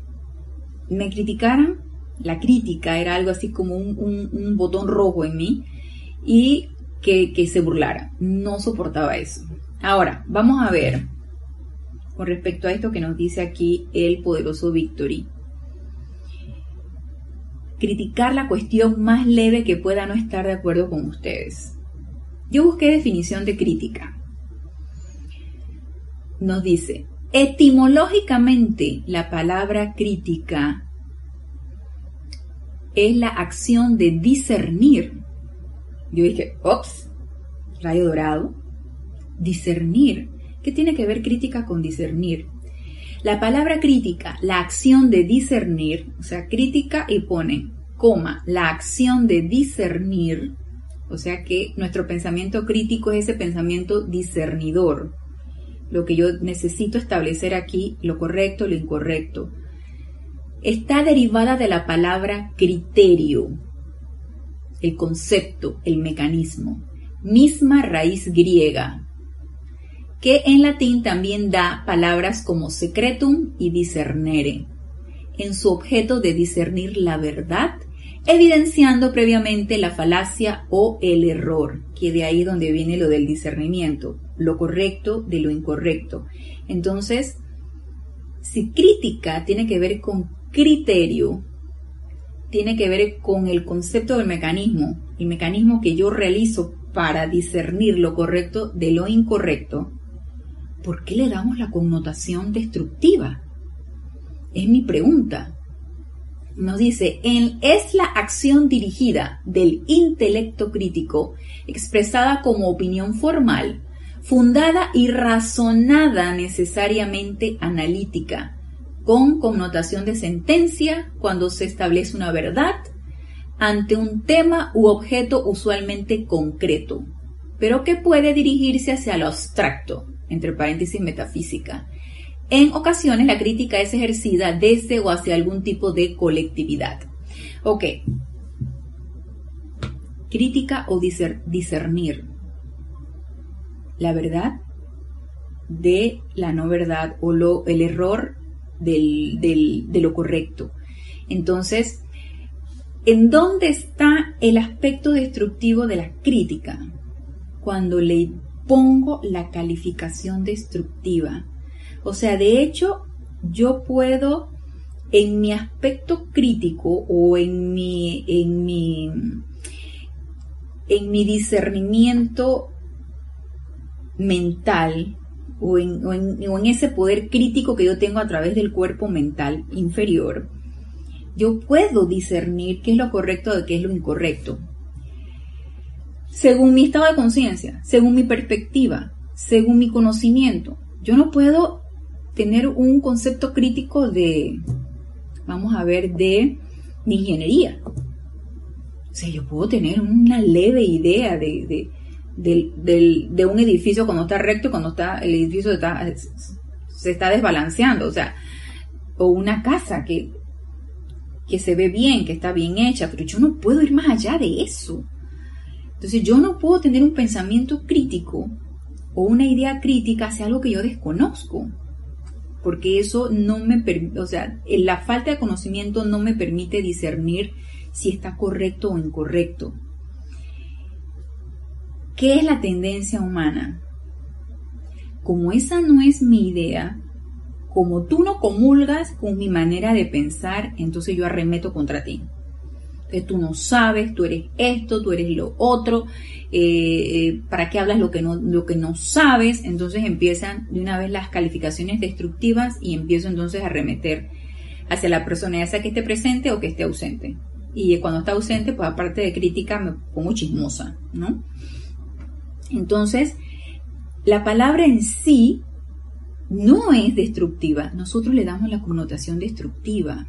me criticaran. La crítica era algo así como un, botón rojo en mí y que, que se burlara. No soportaba eso. Ahora, vamos a ver con respecto a esto que nos dice aquí el poderoso Victory. Criticar la cuestión más leve que pueda no estar de acuerdo con ustedes. Yo busqué definición de crítica nos dice, etimológicamente la palabra crítica es la acción de discernir. Yo dije, ops, rayo dorado, discernir. ¿Qué tiene que ver crítica con discernir? La palabra crítica, la acción de discernir, o sea, crítica y pone, coma, la acción de discernir, o sea que nuestro pensamiento crítico es ese pensamiento discernidor, lo que yo necesito establecer aquí, lo correcto, lo incorrecto, está derivada de la palabra criterio, el concepto, el mecanismo, misma raíz griega, que en latín también da palabras como secretum y discernere, en su objeto de discernir la verdad, evidenciando previamente la falacia o el error, que de ahí donde viene lo del discernimiento lo correcto de lo incorrecto. Entonces, si crítica tiene que ver con criterio, tiene que ver con el concepto del mecanismo, el mecanismo que yo realizo para discernir lo correcto de lo incorrecto, ¿por qué le damos la connotación destructiva? Es mi pregunta. Nos dice, en, es la acción dirigida del intelecto crítico expresada como opinión formal fundada y razonada necesariamente analítica, con connotación de sentencia cuando se establece una verdad ante un tema u objeto usualmente concreto, pero que puede dirigirse hacia lo abstracto, entre paréntesis metafísica. En ocasiones la crítica es ejercida desde o hacia algún tipo de colectividad. Ok. Crítica o discernir la verdad de la no verdad o lo, el error de lo correcto. Entonces, ¿en dónde está el aspecto destructivo de la crítica? Cuando le pongo la calificación destructiva. O sea, de hecho, yo puedo en mi aspecto crítico o en mi, en mi, en mi discernimiento mental o en, ese poder crítico que yo tengo a través del cuerpo mental inferior, yo puedo discernir qué es lo correcto de qué es lo incorrecto. según mi estado de conciencia, según mi perspectiva, según mi conocimiento. Yo no puedo tener un concepto crítico de, vamos a ver, de, ingeniería. O sea, yo puedo tener una leve idea de, de, un edificio cuando está recto, cuando está, el edificio se está desbalanceando. O sea, o una casa que, que se ve bien, que está bien hecha, pero yo no puedo ir más allá de eso. Entonces yo no puedo tener un pensamiento crítico o una idea crítica hacia algo que yo desconozco, porque eso no me permite, o sea, la falta de conocimiento no me permite discernir si está correcto o incorrecto. ¿Qué es la tendencia humana? Como esa no es mi idea, como tú no comulgas con mi manera de pensar, entonces yo arremeto contra ti que tú no sabes, tú eres esto, tú eres lo otro, eh, eh, ¿para qué hablas lo que, no, lo que no sabes? Entonces empiezan de una vez las calificaciones destructivas y empiezo entonces a remeter hacia la persona, ya sea que esté presente o que esté ausente. Y cuando está ausente, pues aparte de crítica, me pongo chismosa, ¿no? Entonces, la palabra en sí no es destructiva, nosotros le damos la connotación destructiva.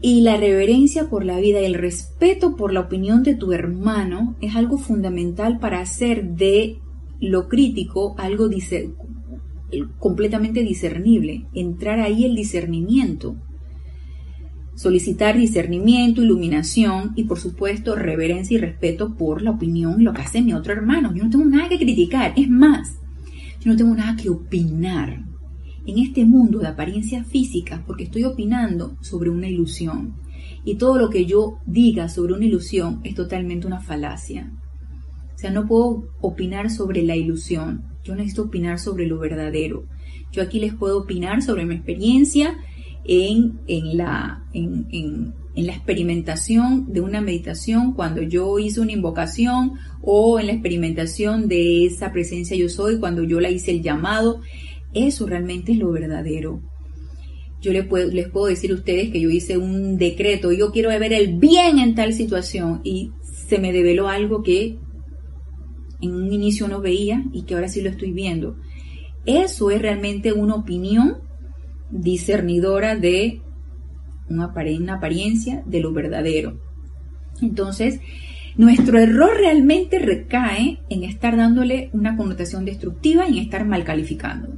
Y la reverencia por la vida y el respeto por la opinión de tu hermano es algo fundamental para hacer de lo crítico algo completamente discernible, entrar ahí el discernimiento, solicitar discernimiento, iluminación y por supuesto reverencia y respeto por la opinión, lo que hace mi otro hermano. Yo no tengo nada que criticar, es más, yo no tengo nada que opinar en este mundo de apariencias físicas porque estoy opinando sobre una ilusión. Y todo lo que yo diga sobre una ilusión es totalmente una falacia. O sea, no puedo opinar sobre la ilusión. Yo necesito opinar sobre lo verdadero. Yo aquí les puedo opinar sobre mi experiencia en, en la, en, en, en la experimentación de una meditación cuando yo hice una invocación o en la experimentación de esa presencia yo soy cuando yo la hice el llamado eso realmente es lo verdadero. Yo les puedo, les puedo decir a ustedes que yo hice un decreto, yo quiero ver el bien en tal situación y se me develó algo que en un inicio no veía y que ahora sí lo estoy viendo. Eso es realmente una opinión discernidora de una, apariencia de lo verdadero. Entonces, nuestro error realmente recae en estar dándole una connotación destructiva y en estar mal calificando.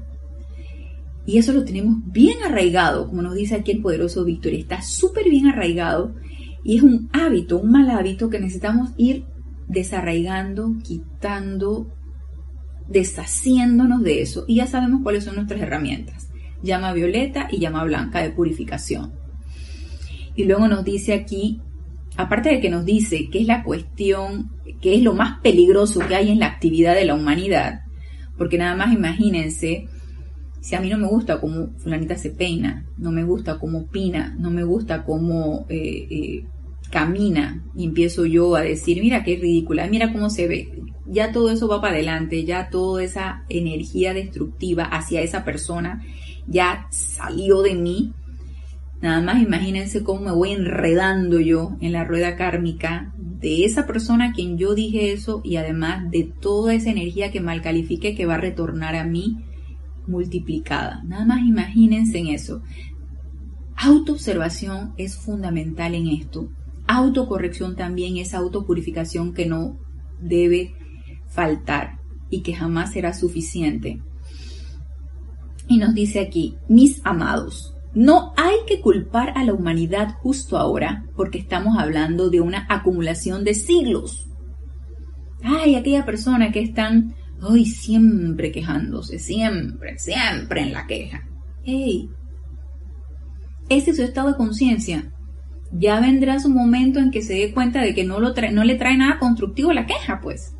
Y eso lo tenemos bien arraigado, como nos dice aquí el poderoso Víctor, está súper bien arraigado y es un hábito, un mal hábito que necesitamos ir desarraigando, quitando, deshaciéndonos de eso. Y ya sabemos cuáles son nuestras herramientas. Llama violeta y llama blanca de purificación. Y luego nos dice aquí, aparte de que nos dice que es la cuestión, que es lo más peligroso que hay en la actividad de la humanidad, porque nada más imagínense si a mí no me gusta cómo fulanita se peina, no me gusta cómo opina, no me gusta cómo eh, eh, camina y empiezo yo a decir, mira qué ridícula, mira cómo se ve, ya todo eso va para adelante, ya toda esa energía destructiva hacia esa persona ya salió de mí. Nada más imagínense cómo me voy enredando yo en la rueda kármica de esa persona a quien yo dije eso y además de toda esa energía que mal califique que va a retornar a mí multiplicada. Nada más imagínense en eso. Autoobservación es fundamental en esto. Autocorrección también es autopurificación que no debe faltar y que jamás será suficiente. Y nos dice aquí, mis amados, no hay que culpar a la humanidad justo ahora porque estamos hablando de una acumulación de siglos. Ay, aquella persona que es tan Ay, siempre quejándose, siempre, siempre en la queja. ¡Ey! Ese es su estado de conciencia. Ya vendrá su momento en que se dé cuenta de que no, no le trae nada constructivo la queja, pues.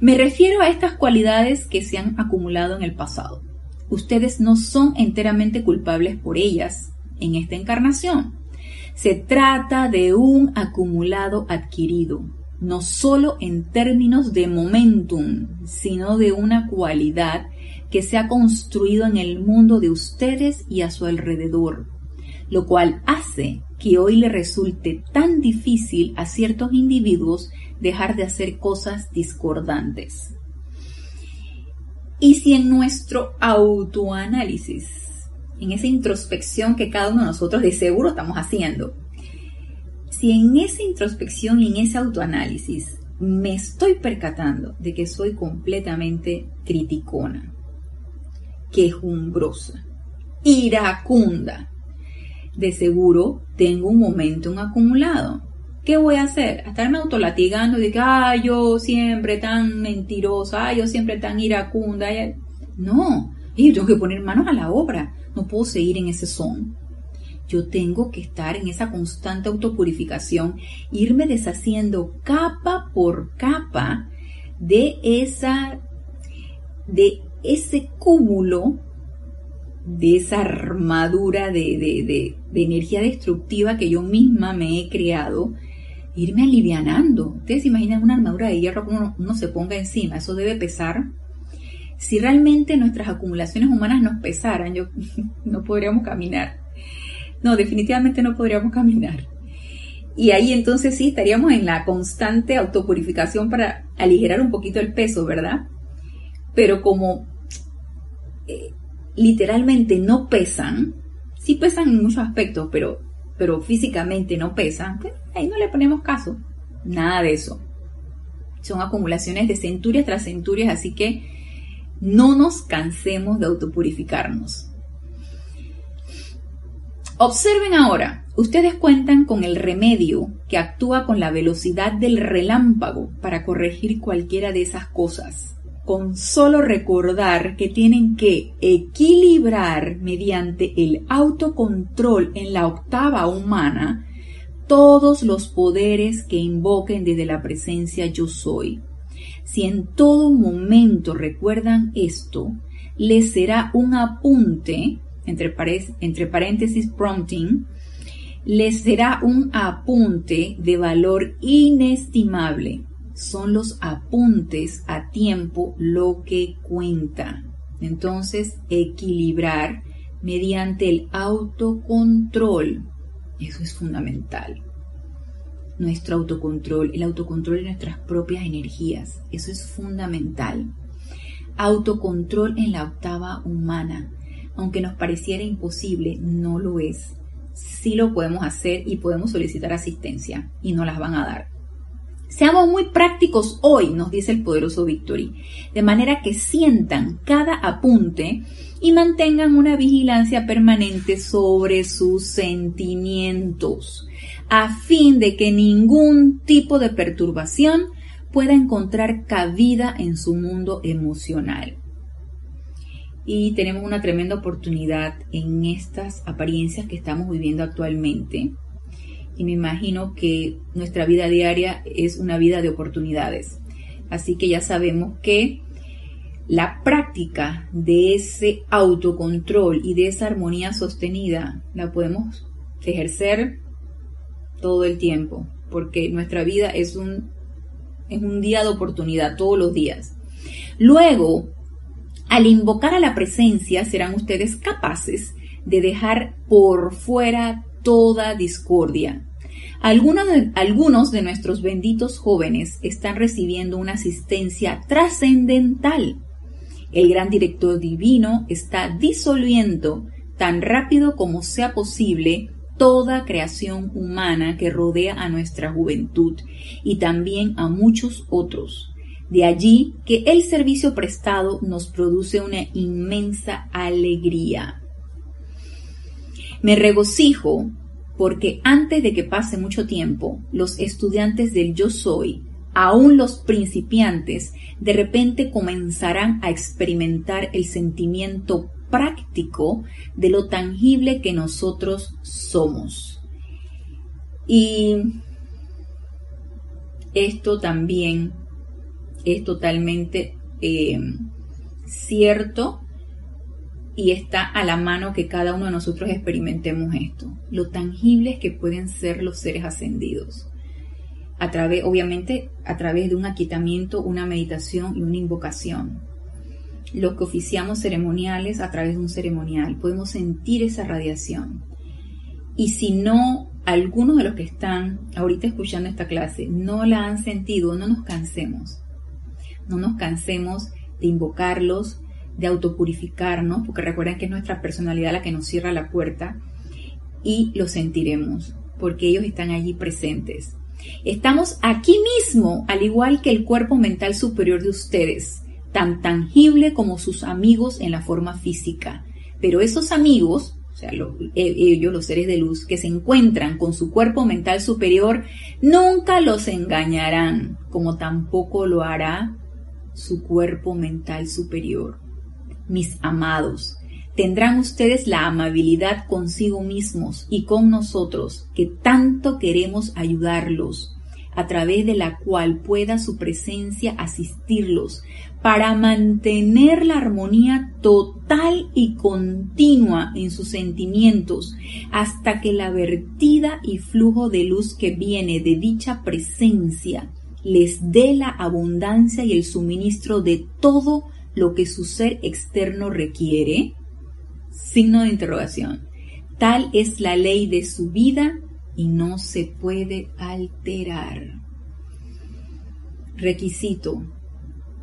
Me refiero a estas cualidades que se han acumulado en el pasado. Ustedes no son enteramente culpables por ellas en esta encarnación. Se trata de un acumulado adquirido, no solo en términos de momentum, sino de una cualidad que se ha construido en el mundo de ustedes y a su alrededor. lo cual hace que hoy le resulte tan difícil a ciertos individuos dejar de hacer cosas discordantes. Y si en nuestro autoanálisis, en esa introspección que cada uno de nosotros de seguro estamos haciendo, si en esa introspección y en ese autoanálisis me estoy percatando de que soy completamente criticona, quejumbrosa, iracunda, de seguro tengo un momento acumulado. ¿Qué voy a hacer? A estarme autolatigando de que, ah, yo siempre tan mentirosa, yo siempre tan iracunda. No, yo tengo que poner manos a la obra. No puedo seguir en ese son. Yo tengo que estar en esa constante autopurificación, irme deshaciendo capa por capa de esa, de ese cúmulo, de esa armadura de, energía destructiva que yo misma me he creado, irme alivianando. Ustedes se imaginan una armadura de hierro que uno, se ponga encima, eso debe pesar. Si realmente nuestras acumulaciones humanas nos pesaran, yo no podríamos caminar. No, definitivamente no podríamos caminar. Y ahí entonces sí estaríamos en la constante autopurificación para aligerar un poquito el peso, ¿verdad? Pero como eh, literalmente no pesan, sí pesan en muchos aspectos, pero, pero físicamente no pesan, pues ahí no le ponemos caso. Nada de eso. Son acumulaciones de centurias tras centurias, así que no nos cansemos de autopurificarnos. Observen ahora, ustedes cuentan con el remedio que actúa con la velocidad del relámpago para corregir cualquiera de esas cosas. Con solo recordar que tienen que equilibrar mediante el autocontrol en la octava humana todos los poderes que invoquen desde la presencia yo soy. Si en todo momento recuerdan esto, les será un apunte entre, entre paréntesis prompting, les será un apunte de valor inestimable. Son los apuntes a tiempo lo que cuenta. Entonces, equilibrar mediante el autocontrol. Eso es fundamental. Nuestro autocontrol, el autocontrol de nuestras propias energías. Eso es fundamental. Autocontrol en la octava humana aunque nos pareciera imposible, no lo es. Sí lo podemos hacer y podemos solicitar asistencia y nos las van a dar. Seamos muy prácticos hoy, nos dice el poderoso Victory, de manera que sientan cada apunte y mantengan una vigilancia permanente sobre sus sentimientos, a fin de que ningún tipo de perturbación pueda encontrar cabida en su mundo emocional y tenemos una tremenda oportunidad en estas apariencias que estamos viviendo actualmente. Y me imagino que nuestra vida diaria es una vida de oportunidades. Así que ya sabemos que la práctica de ese autocontrol y de esa armonía sostenida la podemos ejercer todo el tiempo, porque nuestra vida es un, es un día de oportunidad todos los días. Luego, al invocar a la presencia serán ustedes capaces de dejar por fuera toda discordia. Algunos de, algunos de nuestros benditos jóvenes están recibiendo una asistencia trascendental. El gran director divino está disolviendo tan rápido como sea posible toda creación humana que rodea a nuestra juventud y también a muchos otros. De allí que el servicio prestado nos produce una inmensa alegría. Me regocijo porque antes de que pase mucho tiempo, los estudiantes del yo soy, aún los principiantes, de repente comenzarán a experimentar el sentimiento práctico de lo tangible que nosotros somos. Y esto también es totalmente eh, cierto y está a la mano que cada uno de nosotros experimentemos esto. Lo tangibles que pueden ser los seres ascendidos. A través, obviamente, a través de un aquietamiento, una meditación y una invocación. Los que oficiamos ceremoniales a través de un ceremonial, podemos sentir esa radiación. Y si no, algunos de los que están ahorita escuchando esta clase no la han sentido, no nos cansemos. No nos cansemos de invocarlos, de autopurificarnos, porque recuerden que es nuestra personalidad la que nos cierra la puerta y lo sentiremos, porque ellos están allí presentes. Estamos aquí mismo, al igual que el cuerpo mental superior de ustedes, tan tangible como sus amigos en la forma física. Pero esos amigos, o sea, eh, ellos, los seres de luz, que se encuentran con su cuerpo mental superior, nunca los engañarán, como tampoco lo hará su cuerpo mental superior. Mis amados, tendrán ustedes la amabilidad consigo mismos y con nosotros, que tanto queremos ayudarlos, a través de la cual pueda su presencia asistirlos para mantener la armonía total y continua en sus sentimientos hasta que la vertida y flujo de luz que viene de dicha presencia les dé la abundancia y el suministro de todo lo que su ser externo requiere? Signo de interrogación. Tal es la ley de su vida y no se puede alterar. Requisito.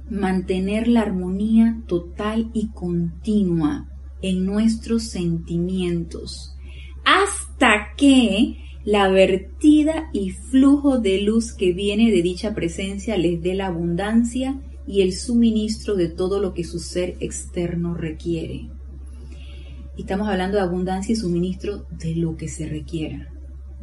Mantener la armonía total y continua en nuestros sentimientos hasta que la vertida y flujo de luz que viene de dicha presencia les dé la abundancia y el suministro de todo lo que su ser externo requiere. Estamos hablando de abundancia y suministro de lo que se requiera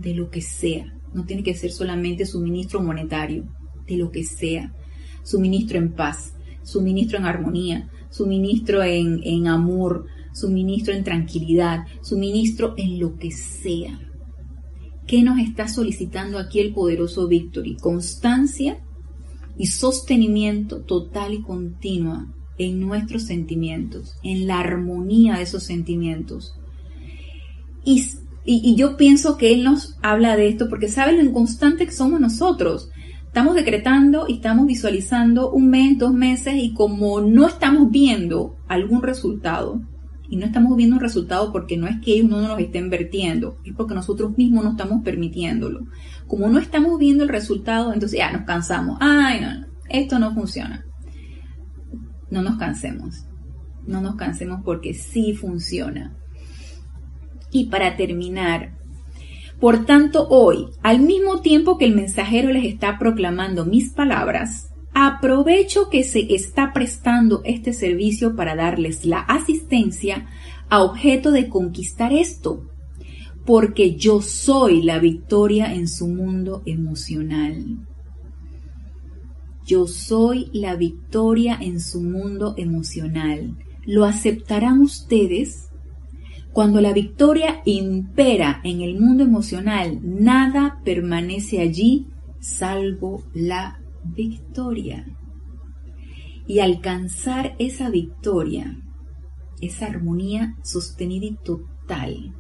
de lo que sea. No tiene que ser solamente suministro monetario, de lo que sea. Suministro en paz, suministro en armonía, suministro en, amor, suministro en tranquilidad, suministro en lo que sea. ¿Qué nos está solicitando aquí el poderoso Victory? Constancia y sostenimiento total y continua en nuestros sentimientos, en la armonía de esos sentimientos. Y y, yo pienso que Él nos habla de esto porque sabe lo inconstante que somos nosotros. Estamos decretando y estamos visualizando un mes, dos meses y como no estamos viendo algún resultado, y no estamos viendo un resultado porque no es que ellos no nos estén vertiendo, es porque nosotros mismos no estamos permitiéndolo. Como no estamos viendo el resultado, entonces ya nos cansamos. Ay, no, esto no funciona. No nos cansemos. No nos cansemos porque sí funciona. Y para terminar, por tanto hoy, al mismo tiempo que el mensajero les está proclamando mis palabras, aprovecho que se está prestando este servicio para darles la asistencia a objeto de conquistar esto, porque yo soy la victoria en su mundo emocional. Yo soy la victoria en su mundo emocional. ¿Lo aceptarán ustedes? Cuando la victoria impera en el mundo emocional, nada permanece allí salvo la victoria. Y alcanzar esa victoria, esa armonía sostenida y total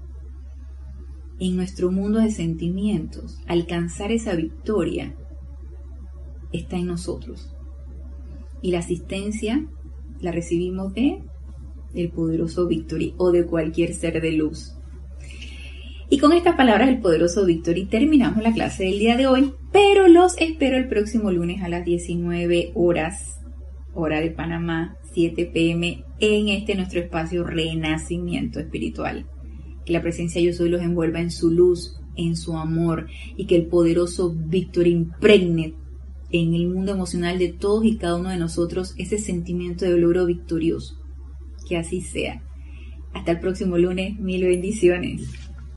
en nuestro mundo de sentimientos, alcanzar esa victoria está en nosotros. Y la asistencia la recibimos de del poderoso Victory o de cualquier ser de luz. Y con estas palabras del poderoso Victory terminamos la clase del día de hoy, pero los espero el próximo lunes a las 19 horas, hora de Panamá, 7 pm, en este nuestro espacio Renacimiento Espiritual. Que la presencia yo soy los envuelva en su luz, en su amor y que el poderoso Victory impregne en el mundo emocional de todos y cada uno de nosotros ese sentimiento de logro victorioso que así sea. Hasta el próximo lunes, mil bendiciones.